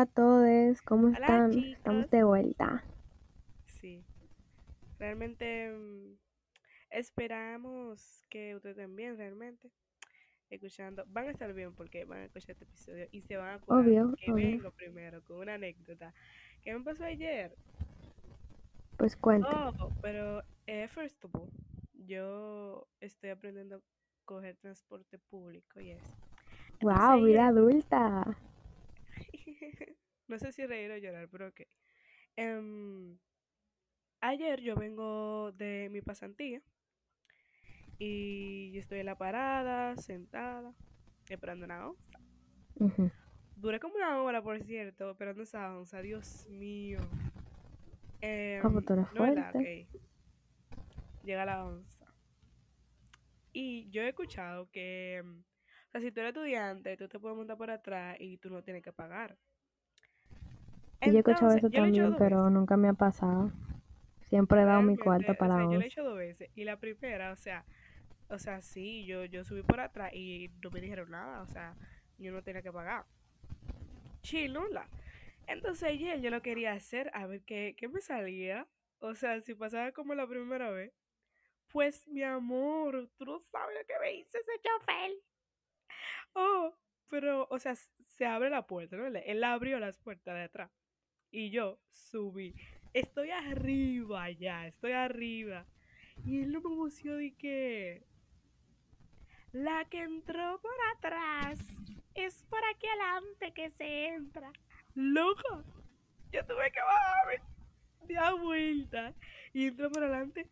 Hola a todos, ¿cómo Hola, están? Estamos chicos. de vuelta. Sí, realmente mm, esperamos que ustedes estén bien, realmente, escuchando. Van a estar bien porque van a escuchar este episodio y se van a acordar Obvio, que obvio. vengo primero con una anécdota. ¿Qué me pasó ayer? Pues cuente. Oh, pero, eh, first of all, yo estoy aprendiendo a coger transporte público y eso. Entonces Wow, vida ayer, adulta. no sé si reír o llorar, pero ok. Em, ayer yo vengo de mi pasantía. Y yo estoy en la parada, sentada, esperando una onza. Ujú. Duré como una hora, por cierto, esperando esa onza. Dios mío. Tú eres no. Llega la onza. Y yo he escuchado que, em, o sea, si tú eres estudiante, tú te puedes montar por atrás y tú no tienes que pagar. Y yo he escuchado Entonces, eso he también, pero veces. nunca me ha pasado. Siempre he dado mi cuarto Realmente, o para sea, yo lo he hecho dos veces. Y la primera, o sea, o sea, sí, yo, yo subí por atrás y no me dijeron nada. O sea, yo no tenía que pagar. Chilula. Entonces ayer yo lo quería hacer a ver qué, qué me salía. O sea, si pasaba como la primera vez. Pues mi amor, tú no sabes lo que me hizo ese chofer. Oh, pero, o sea, se abre la puerta, ¿no? Él abrió las puertas de atrás. Y yo subí. Estoy arriba ya, estoy arriba. Y él no me emocionó de que la que entró por atrás es por aquí adelante que se entra. Loca, yo tuve que bajarme. da vuelta y entra para adelante.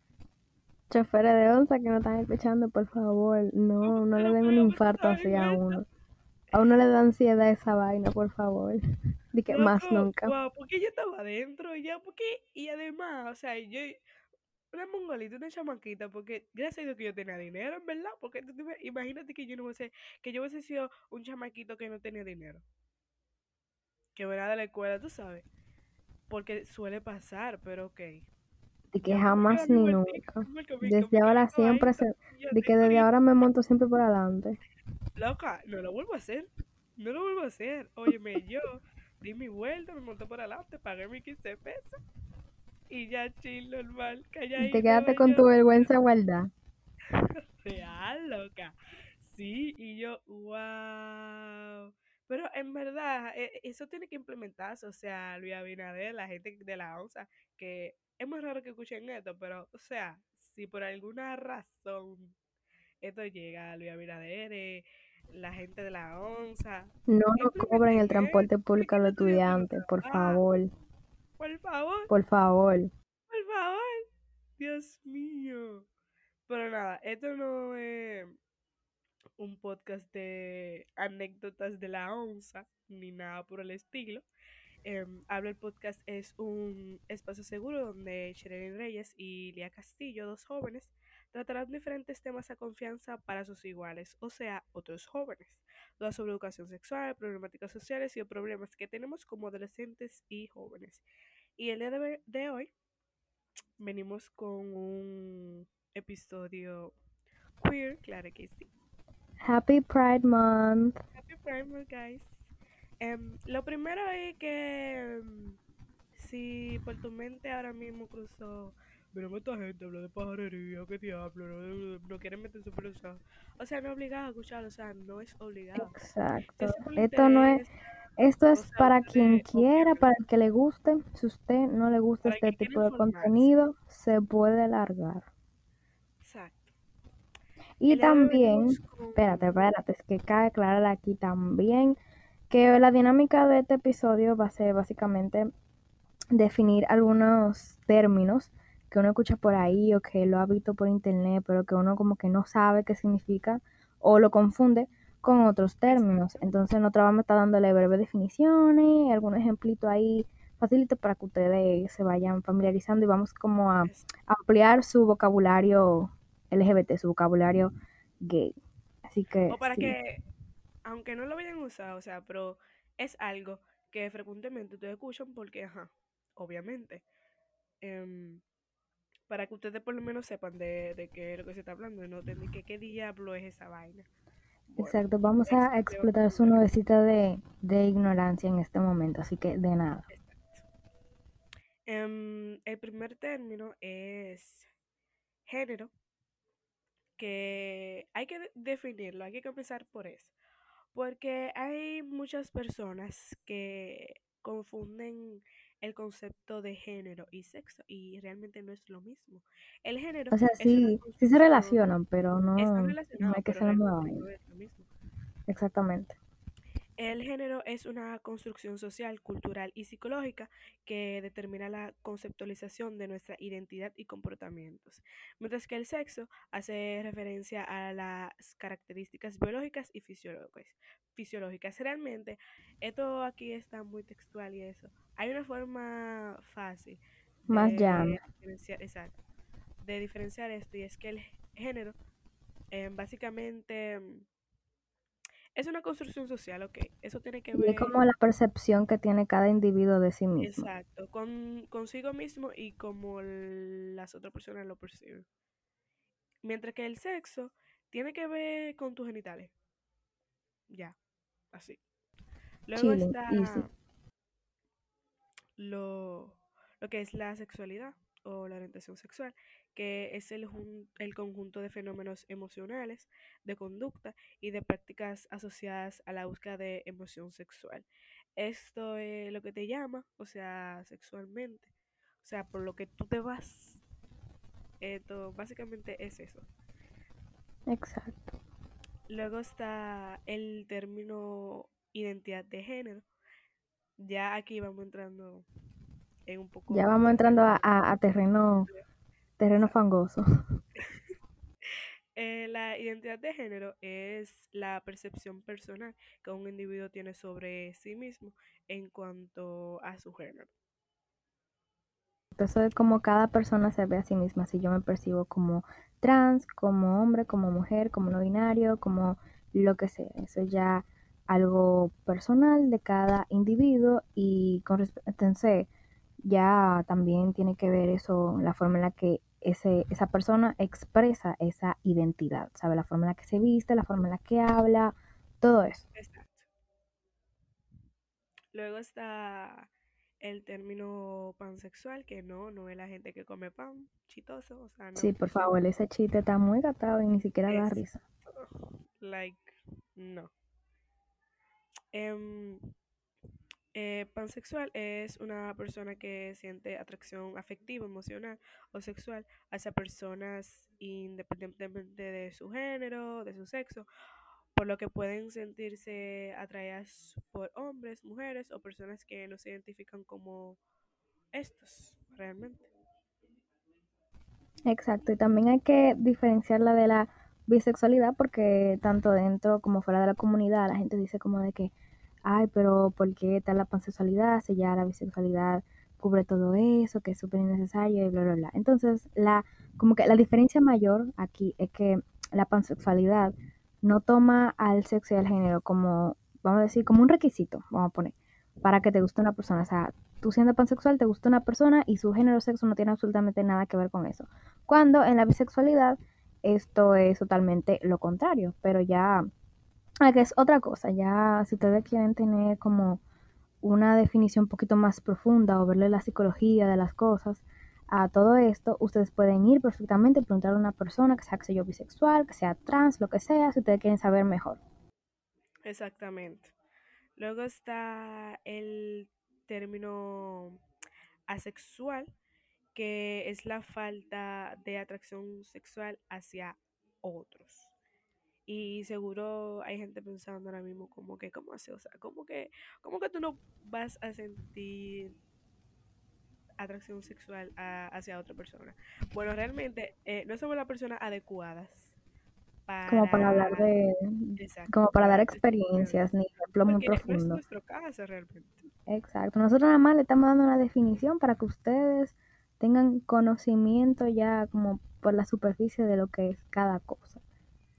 Choferes de onza que no están escuchando, por favor, no, no le den un infarto así a uno. A uno le da ansiedad esa vaina, por favor. De que más nunca. wow, porque yo estaba adentro ya, porque, y además, o sea, yo, una mongolita, una chamaquita, porque gracias a Dios que yo tenía dinero, en verdad, porque tú te ima- imagínate que yo no hubiese, que yo hubiese sido un chamaquito que no tenía dinero, que venía de la escuela, tú sabes, porque suele pasar, pero ok. De que jamás ni nunca. Desde ahora siempre se... De que desde ahora me monto siempre por adelante. Loca, no lo vuelvo a hacer. No lo vuelvo a hacer. Óyeme, yo di mi vuelta, me monté por adelante, pagué mis 15 pesos y ya chill, normal, Y te calladito, quedaste con tu vergüenza guardada. Real, loca. Sí, y yo, wow. Pero en verdad, e- eso tiene que implementarse, o sea, Luis Abinader, la gente de la ONSA, que es muy raro que escuchen esto, pero, o sea, si por alguna razón esto llega a Luis Abinader, eh, la gente de la ONSA, No nos cobren el transporte público a los estudiantes por favor, Por favor, por favor. por favor. Dios mío. Pero nada, esto no es un podcast de anécdotas de la onza, ni nada por el estilo. Em, Habla el podcast es un espacio seguro donde Sherelyn Reyes y Lía Castillo, dos jóvenes, tratarán diferentes temas a confianza para sus iguales, o sea, otros jóvenes. Todas sobre educación sexual, problemáticas sociales y problemas que tenemos como adolescentes y jóvenes. Y el día de, hoy venimos con un episodio queer, claro que sí. Happy Pride Month. Happy Primer, guys. Em, lo primero es que em, si por tu mente ahora mismo cruzó, pero esta gente habla de pajarería, qué diablo, no, no quieren meterse por eso. O sea, no es obligado a escucharlo, o sea, no es obligado. Exacto. No Esto no es, esto o es sea, para quien quiera, para el que le guste. Si usted no le gusta este tipo de contenido, se puede largar. Exacto. Y El también, con... espérate, espérate, es que cabe aclarar aquí también que la dinámica de este episodio va a ser básicamente definir algunos términos que uno escucha por ahí o que lo ha visto por internet, pero que uno como que no sabe qué significa o lo confunde con otros términos. Entonces nosotros vamos a estar dándole breves definiciones, algún ejemplito ahí facilito para que ustedes se vayan familiarizando y vamos como a ampliar su vocabulario LGBT, su vocabulario gay. Así que O para sí, que, aunque no lo vayan a usar, o sea, pero es algo que frecuentemente ustedes escuchan porque, ajá, obviamente. em, para que ustedes por lo menos sepan de, de qué es lo que se está hablando y no tengan que qué diablo es esa vaina. Bueno, Exacto, vamos a este explotar su nubecita de, de ignorancia en este momento, así que de nada. Em, el primer término es género, que hay que de- definirlo, hay que comenzar por eso. Porque hay muchas personas que confunden el concepto de género y sexo y realmente no es lo mismo. El género O sea, sí, sí se relacionan, pero no, no hay que ser. Exactamente. El género es una construcción social, cultural y psicológica que determina la conceptualización de nuestra identidad y comportamientos, mientras que el sexo hace referencia a las características biológicas y fisiológicas. Fisiológicas. Realmente, esto aquí está muy textual y eso. Hay una forma fácil Más llana. exacto, de diferenciar esto y es que el género eh, básicamente es una construcción social, ok. Eso tiene que Y es ver, como la percepción que tiene cada individuo de sí mismo. exacto, con consigo mismo y como las otras personas lo perciben. Mientras que el sexo tiene que ver con tus genitales. Ya, así. Luego easy. está lo, lo que es la sexualidad o la orientación sexual, que es el, el conjunto de fenómenos emocionales, de conducta y de prácticas asociadas a la búsqueda de emoción sexual. Esto es lo que te llama, o sea, sexualmente, o sea, por lo que tú te vas. Esto básicamente es eso. Exacto. Luego está el término identidad de género. Ya aquí vamos entrando en un Ya poco vamos entrando a, terreno a- a terreno, fangoso. Eh, la identidad de género es la percepción personal que un individuo tiene sobre sí mismo en cuanto a su género. Eso es como cada persona se ve a sí misma. Si yo me percibo como trans, como hombre, como mujer, como no binario, como lo que sea. Eso es ya algo personal de cada individuo y con entonces ya también tiene que ver eso, la forma en la que ese, esa persona expresa esa identidad, ¿sabe? La forma en la que se viste, la forma en la que habla, todo eso. Exacto. Luego está el término pansexual, que no, no es la gente que come pan, chitoso, o sea, no. Sí, por favor, ese chiste está muy gatado y ni siquiera da risa. like, no. Em, eh, pansexual es una persona que siente atracción afectiva, emocional o sexual hacia personas independientemente de su género, de su sexo, por lo que pueden sentirse atraídas por hombres, mujeres o personas que no se identifican como estos realmente. Exacto, y también hay que diferenciarla de la bisexualidad porque tanto dentro como fuera de la comunidad la gente dice como de que, ay, pero ¿por qué tal la pansexualidad si ya la bisexualidad cubre todo eso, que es súper innecesario y bla, bla, bla? Entonces, la, como que la diferencia mayor aquí es que la pansexualidad no toma al sexo y al género como, vamos a decir, como un requisito, vamos a poner, para que te guste una persona. O sea, tú siendo pansexual te gusta una persona y su género sexo no tiene absolutamente nada que ver con eso. Cuando en la bisexualidad esto es totalmente lo contrario, pero ya ah, que es otra cosa, ya si ustedes quieren tener como una definición un poquito más profunda o verle la psicología de las cosas a todo esto, ustedes pueden ir perfectamente, preguntarle a una persona que sea que sea yo bisexual, que sea trans, lo que sea, si ustedes quieren saber mejor. Exactamente. Luego está el término asexual, que es la falta de atracción sexual hacia otros. Y seguro hay gente pensando ahora mismo como que, ¿cómo? O sea, ¿cómo que, cómo que tú no vas a sentir atracción sexual a- hacia otra persona? Bueno, realmente eh, no somos las personas adecuadas Como para hablar para, de, como para dar para experiencias ni ejemplos muy no es nuestro caso realmente. Exacto. Nosotros nada más le estamos dando una definición para que ustedes tengan conocimiento ya como por la superficie de lo que es cada cosa.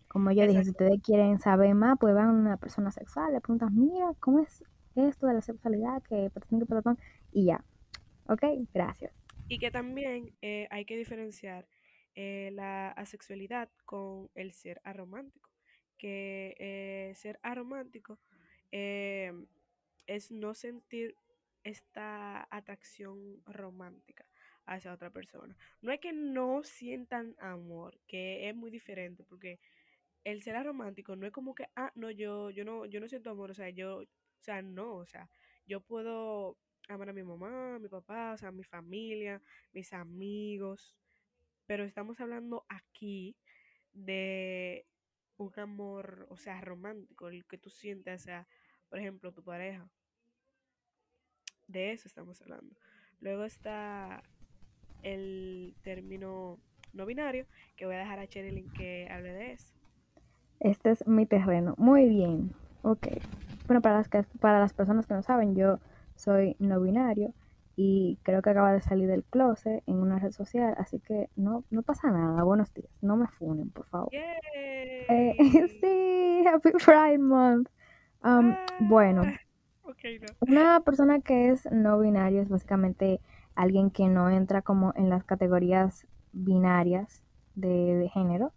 Como yo dije, si ustedes quieren saber más, pues van a una persona sexual, le preguntan, mira, ¿cómo es esto de la sexualidad? Que patapán, que patapán, y ya. Ok, gracias. Y que también eh, hay que diferenciar eh, la asexualidad con el ser aromántico. que eh, ser aromántico eh, es no sentir esta atracción romántica hacia otra persona. No es que no sientan amor, que es muy diferente, porque el ser aromántico no es como que, ah, no, yo, yo no, yo no siento amor, o sea, yo, o sea, no, o sea, yo puedo amar a mi mamá, a mi papá, o sea, a mi familia, mis amigos, pero estamos hablando aquí de un amor, o sea, romántico, el que tú sientes hacia, por ejemplo, tu pareja. De eso estamos hablando. Luego está el término no binario, que voy a dejar a Cherilyn que hable de eso. Este es mi terreno. Muy bien. Ok. Bueno, para las, que, para las personas que no saben, yo soy no binario y creo que acaba de salir del closet en una red social, así que no, no pasa nada. Buenos días. No me funen, por favor. Eh, sí, Happy Pride Month. Um, ah, bueno, okay, no. una persona que es no binario es básicamente alguien que no entra como en las categorías binarias de, de género,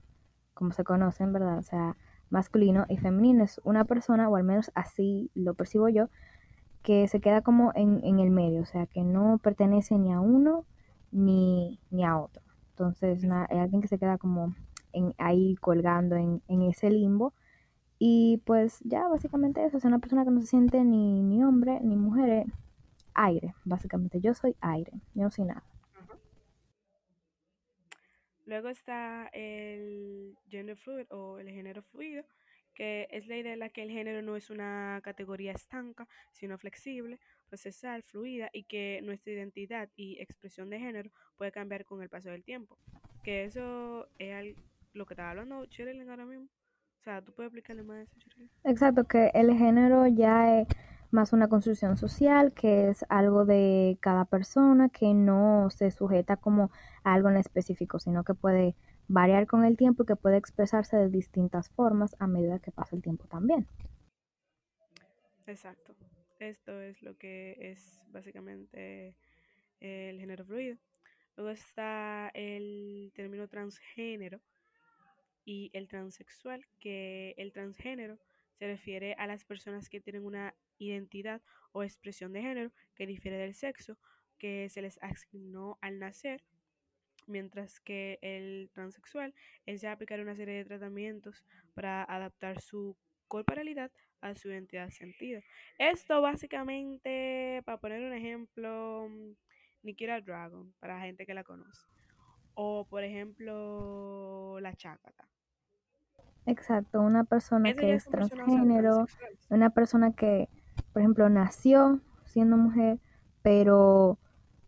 como se conocen, ¿verdad? O sea, masculino y femenino es una persona, o al menos así lo percibo yo, que se queda como en, en el medio, o sea, que no pertenece ni a uno ni, ni a otro. Entonces, na, es alguien que se queda como en, ahí colgando en, en, ese limbo. Y pues ya, básicamente eso, es una persona que no se siente ni, ni hombre ni mujer, es aire, básicamente. Yo soy aire, yo no soy nada. Luego está el gender fluid o el género fluido, que es la idea de la que el género no es una categoría estanca, sino flexible, procesal, fluida y que nuestra identidad y expresión de género puede cambiar con el paso del tiempo. Que eso es lo que estaba hablando Cherilyn ahora mismo. O sea, ¿tú puedes explicarle más eso? Exacto, que el género ya es más una construcción social, que es algo de cada persona, que no se sujeta como a algo en específico, sino que puede variar con el tiempo y que puede expresarse de distintas formas a medida que pasa el tiempo también. Exacto. Esto es lo que es básicamente el género fluido. Luego está el término transgénero y el transexual, que el transgénero se refiere a las personas que tienen una identidad o expresión de género que difiere del sexo que se les asignó al nacer, mientras que el transexual es ya aplicar una serie de tratamientos para adaptar su corporalidad a su identidad sentido. Esto básicamente, para poner un ejemplo, Nikita Dragon, para la gente que la conoce. O por ejemplo, la chácata. Exacto, una persona Ese que es transgénero, una persona que por ejemplo, nació siendo mujer, pero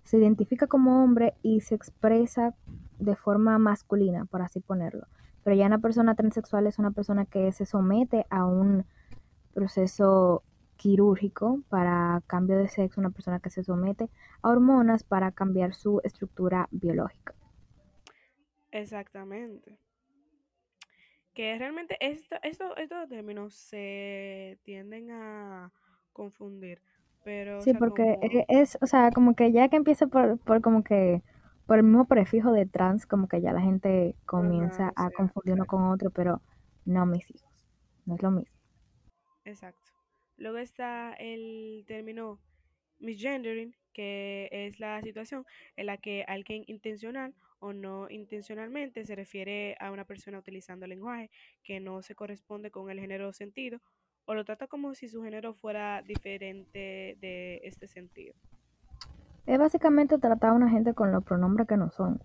se identifica como hombre y se expresa de forma masculina, por así ponerlo. Pero ya una persona transexual es una persona que se somete a un proceso quirúrgico para cambio de sexo, una persona que se somete a hormonas para cambiar su estructura biológica. Exactamente. Que realmente esto, esto, estos términos se tienden a confundir. Pero, sí, o sea, porque como... es, o sea, como que ya que empieza por, por como que por el mismo prefijo de trans, como que ya la gente comienza Ajá, a sí, confundir uno con otro, pero no mis hijos, no es lo mismo. Exacto. Luego está el término misgendering, que es la situación en la que alguien intencional o no intencionalmente se refiere a una persona utilizando lenguaje que no se corresponde con el género o sentido o lo trata como si su género fuera diferente de este sentido. Es básicamente tratar a una gente con los pronombres que no son.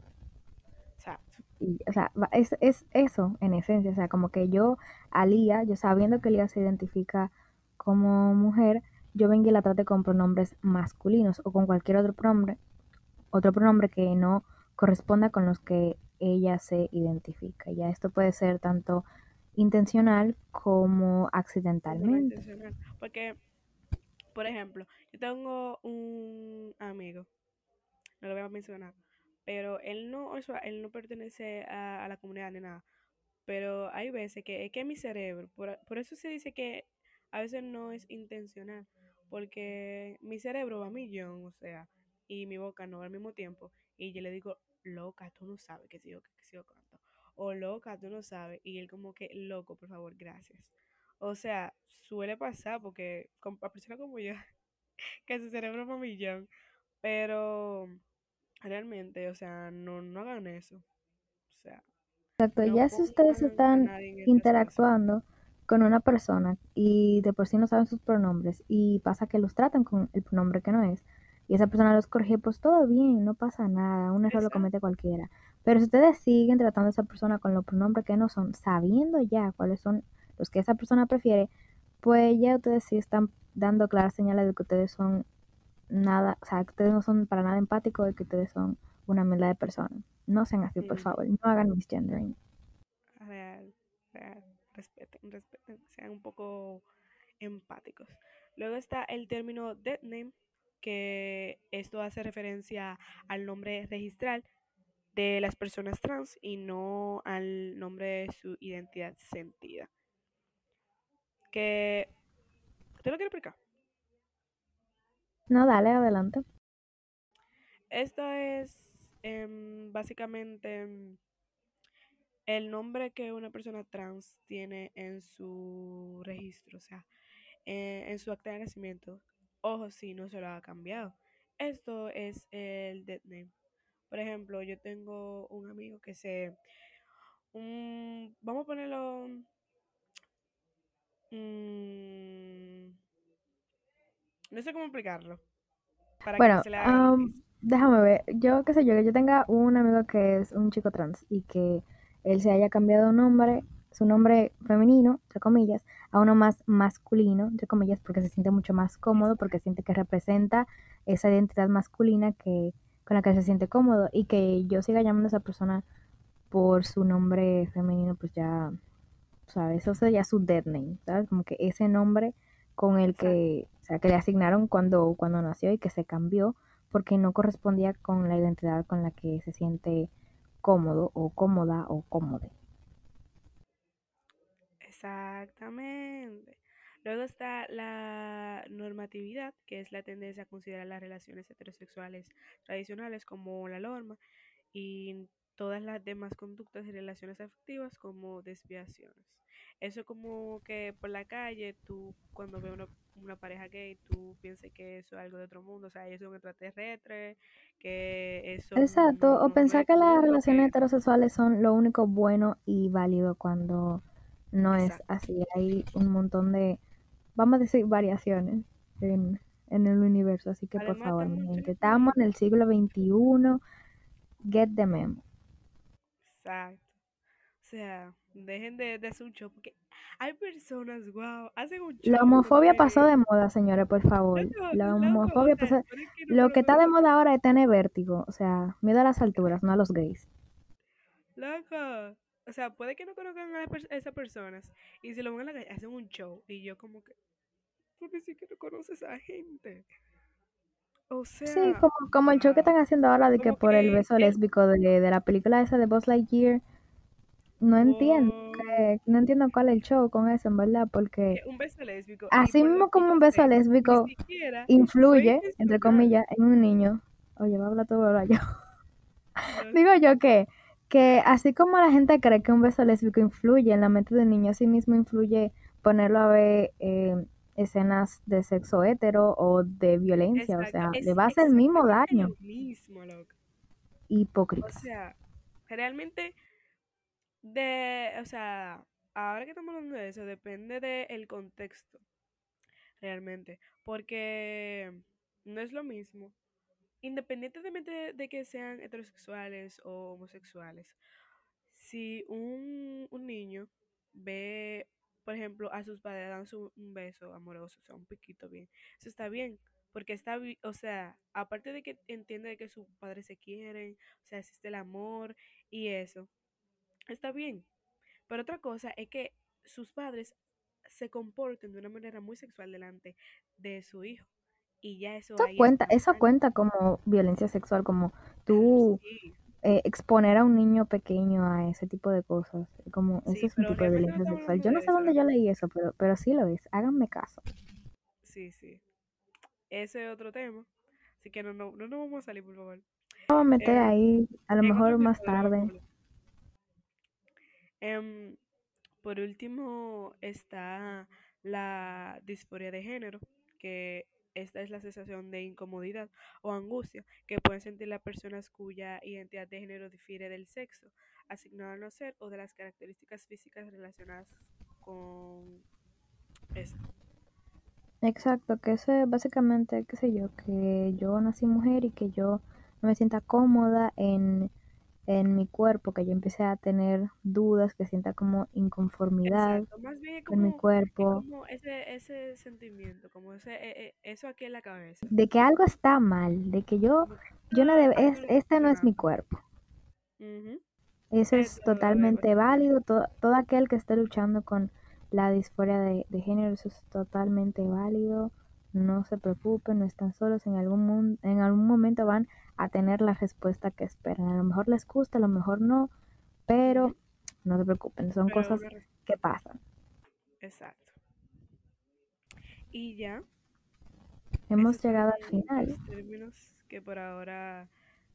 Exacto. Y, o sea, es, es eso en esencia, o sea, como que yo a Lía, yo sabiendo que Lía se identifica como mujer, yo venga y la trate con pronombres masculinos o con cualquier otro pronombre, otro pronombre que no corresponda con los que ella se identifica. Ya esto puede ser tanto intencional como accidentalmente. intencional. Porque, por ejemplo, yo tengo un amigo, no lo voy a mencionar, pero él no, o sea, él no pertenece a, a la comunidad ni nada. Pero hay veces que es que mi cerebro, por, por eso se dice que a veces no es intencional, porque mi cerebro va a millón, o sea, y mi boca no va al mismo tiempo, y yo le digo, loca, tú no sabes que sigo, que sigo canto. O loca, tú no sabes. Y él como que, loco, por favor, gracias. O sea, suele pasar porque a personas como yo, que su cerebro es un millón, pero realmente, o sea, no, no hagan eso. O sea, Exacto, no ya si ustedes están interactuando con una persona y de por sí no saben sus pronombres y pasa que los tratan con el pronombre que no es y esa persona los corrige, pues todo bien, no pasa nada, un error lo comete cualquiera. Pero si ustedes siguen tratando a esa persona con los pronombres que no son, sabiendo ya cuáles son los que esa persona prefiere, pues ya ustedes sí están dando claras señales de que ustedes son nada, o sea, que ustedes no son para nada empáticos y que ustedes son una mierda de personas. No sean así, por favor, no hagan misgendering. Real, real. Respeten, respeten, sean un poco empáticos. Luego está el término dead name, que esto hace referencia al nombre registral de las personas trans y no al nombre de su identidad sentida. Que, ¿te lo quiero explicar? No, dale, adelante. Esto es em, básicamente em, el nombre que una persona trans tiene en su registro, o sea, eh, en su acta de nacimiento. Ojo, si no se lo ha cambiado. Esto es el dead name. Por ejemplo, yo tengo un amigo que se... un- vamos a ponerlo... mm, no sé cómo explicarlo, para que no Bueno, se le haga am, difícil. déjame ver. Yo, qué sé yo, que yo tenga un amigo que es un chico trans y que él se haya cambiado un nombre, su nombre femenino, entre comillas, a uno más masculino, entre comillas, porque se siente mucho más cómodo, porque siente que representa esa identidad masculina que, con la que se siente cómodo y que yo siga llamando a esa persona por su nombre femenino, pues ya, ¿sabes? Eso sería su dead name, ¿sabes? Como que ese nombre con el que, o sea, que le asignaron cuando, cuando nació y que se cambió porque no correspondía con la identidad con la que se siente cómodo o cómoda o cómode. Exactamente. Luego está la normatividad, que es la tendencia a considerar las relaciones heterosexuales tradicionales como la norma y todas las demás conductas y relaciones afectivas como desviaciones. Eso como que por la calle, tú cuando ves una, una pareja gay, tú piensas que eso es algo de otro mundo, o sea, eso es un extraterrestre, que eso Exacto, no, o no, pensar que las relaciones que... heterosexuales son lo único bueno y válido cuando no es así. Hay un montón de, vamos a decir, variaciones en, en el universo. Así que por favor, estamos mi en gente, estamos en el 2025. siglo XXI. Get the memo. Exacto. O sea, dejen de, de hacer un show, porque hay personas, wow, hacen un La show con homofobia pasó de moda, señores, por favor. La homofobia sea, pasó... pero es que no Lo que está de moda ahora es tener vértigo, o sea, miedo a las alturas, no a los gays. Loco. O sea, puede que no conozcan a, per- esas personas y si lo ven en la calle, hacen un show y yo como que, tú ni siquiera conoces a esa gente. O Sí, sea, como, como el show que están haciendo ahora de que por el beso lésbico de, de la película esa de Buzz Lightyear, no entiendo, que- no entiendo cuál es el show con eso, en verdad, porque que un beso lésbico así mismo como un beso lésbico siquiera influye, entre comillas, en un niño. Oye, va a hablar todo ahora yo. Digo yo que, que así como la gente cree que un beso lésbico influye en la mente del niño, así mismo influye ponerlo a ver eh, escenas de sexo hetero o de violencia, o sea, le va a hacer el mismo daño. mismo, loco. O sea, realmente de, o sea, ahora que estamos hablando de eso, depende del contexto, realmente, porque no es lo mismo, independientemente de, que sean heterosexuales o homosexuales, si un, un niño ve, por ejemplo, a sus padres dan un beso amoroso, o sea, un piquito bien, eso está bien, porque está, o sea, aparte de que entiende que sus padres se quieren, o sea, existe el amor y eso, está bien. Pero otra cosa es que sus padres se comporten de una manera muy sexual delante de su hijo. Y ya eso Eso cuenta, eso mal. cuenta como violencia sexual, como tú sí. eh, exponer a un niño pequeño a ese tipo de cosas. Como eso Sí, es un tipo de no violencia sexual. Yo no sé eso dónde yo leí eso, pero, pero sí lo es. Háganme caso. Sí, sí. Ese es otro tema. Así que no, no, no nos vamos a salir, por favor. Vamos a meter Eh, ahí, a lo mejor más tarde. Em, por último está la disforia de género, que esta es la sensación de incomodidad o angustia que pueden sentir las personas cuya identidad de género difiere del sexo asignado al nacer o de las características físicas relacionadas con esto. Exacto, que eso es básicamente, qué sé yo, que yo nací mujer y que yo no me sienta cómoda en, en mi cuerpo, que yo empecé a tener dudas, que sienta como inconformidad Exacto, más bien es en mi cuerpo, como ese, ese sentimiento, como ese, e- e- eso aquí en la cabeza, de que algo está mal, de que yo, yo no "Ah, debo, es, este no es mi cuerpo. Eso es Eso totalmente válido. Todo, todo aquel que esté luchando con la disforia de, de género, eso es totalmente válido. No se preocupen, no están solos. En algún, en algún momento van a tener la respuesta que esperan. A lo mejor les gusta, a lo mejor no, pero no se preocupen, son Pero cosas que pasan. exacto. Y ya, Hemos esos llegado al final, los términos que por ahora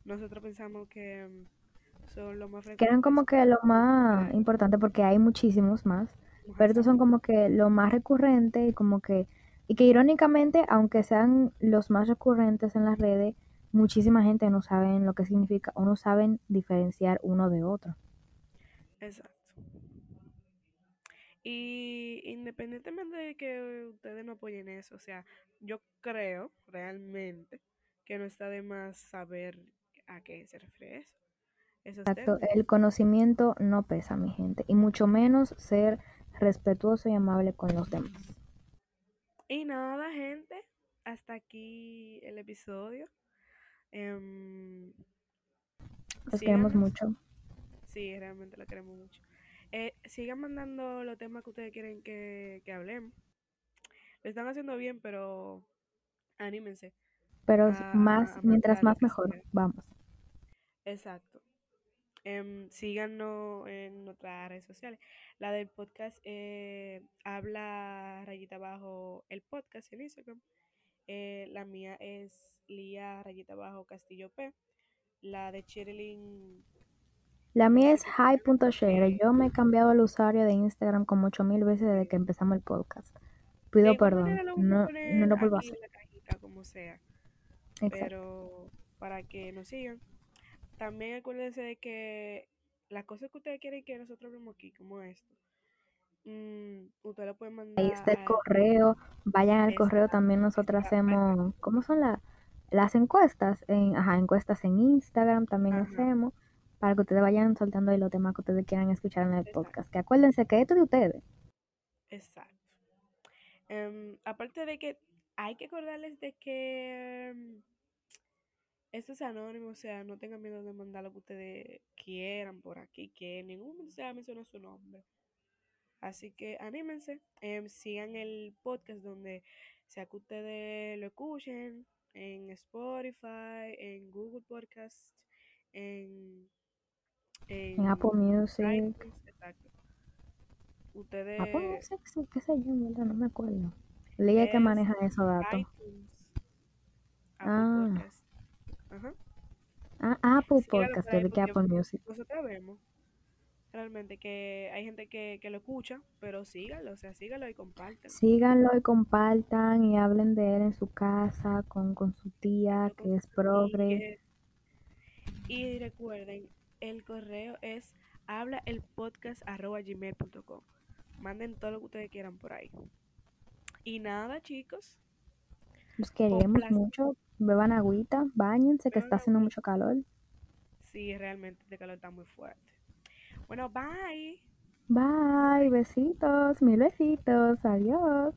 nosotros pensamos que mm, son los más que eran como frecuentes que lo más importante porque hay muchísimos más. Ajá, pero estos son como que lo más recurrente y como que y que irónicamente aunque sean los más recurrentes en las redes muchísima gente no saben lo que significa o no saben diferenciar uno de otro Exacto. Y independientemente de que ustedes no apoyen eso, o sea, yo creo realmente que no está de más saber a qué se refiere eso, esos exacto términos. el conocimiento no pesa mi gente y mucho menos ser respetuoso y amable con los demás Y nada, gente, hasta aquí el episodio. Em, los queremos mucho sí, realmente lo queremos mucho. Eh, sigan mandando los temas que ustedes quieren que, que hablemos. Lo están haciendo bien, pero anímense pero a, más a mientras más mejor vamos Exacto. Em, síganos en nuestras redes sociales. La del podcast eh, habla rayita abajo el podcast en Instagram. Eh, la mía es Lía rayita abajo Castillo P. La de Cherilyn, la mía es hi.share. Yo me he cambiado el usuario de Instagram como ocho mil veces desde que empezamos el podcast. Pido igual perdón. No, no lo vuelvo a hacer. en la cajita, como sea. Exacto. Pero para que nos sigan. También acuérdense de que las cosas que ustedes quieren que nosotros hablemos aquí, como esto, mm, ustedes lo pueden Ahí mandar está el correo. Vayan al correo. También nosotros hacemos, ¿cómo son la- las encuestas? En, ajá, encuestas en Instagram también Ajá, hacemos. Para que ustedes vayan soltando ahí los temas que ustedes quieran escuchar en el exacto, podcast. Que acuérdense que esto es de ustedes. exacto. Em, aparte de que hay que acordarles de que em, esto es anónimo, o sea, no tengan miedo de mandar lo que ustedes quieran por aquí, que en ningún momento se va a mencionar su nombre. Así que anímense, em, sigan el podcast donde sea que ustedes lo escuchen, en Spotify, en Google Podcast, en, En Apple en Music. iTunes, exacto. Apple Ustedes Music, sí, qué sé yo, verdad, no me acuerdo. Liga que es maneja esos datos. iTunes, Apple Ah, Podcast. Ajá. ah, Apple Podcast, de que Apple Music. nosotros vemos realmente que hay gente que, que lo escucha, pero síganlo, o sea, síganlo y compártanlo. Síganlo y compartan y hablen de él en su casa, con, con su tía, con que es progre. Y recuerden, el correo es hablaelpodcast.gmail.com. Manden todo lo que ustedes quieran por ahí. Y nada, chicos, Los queremos mucho. Beban agüita, bañense, que está haciendo mucho calor. Sí, realmente este calor está muy fuerte. Bueno, bye. Bye, besitos, mil besitos, adiós.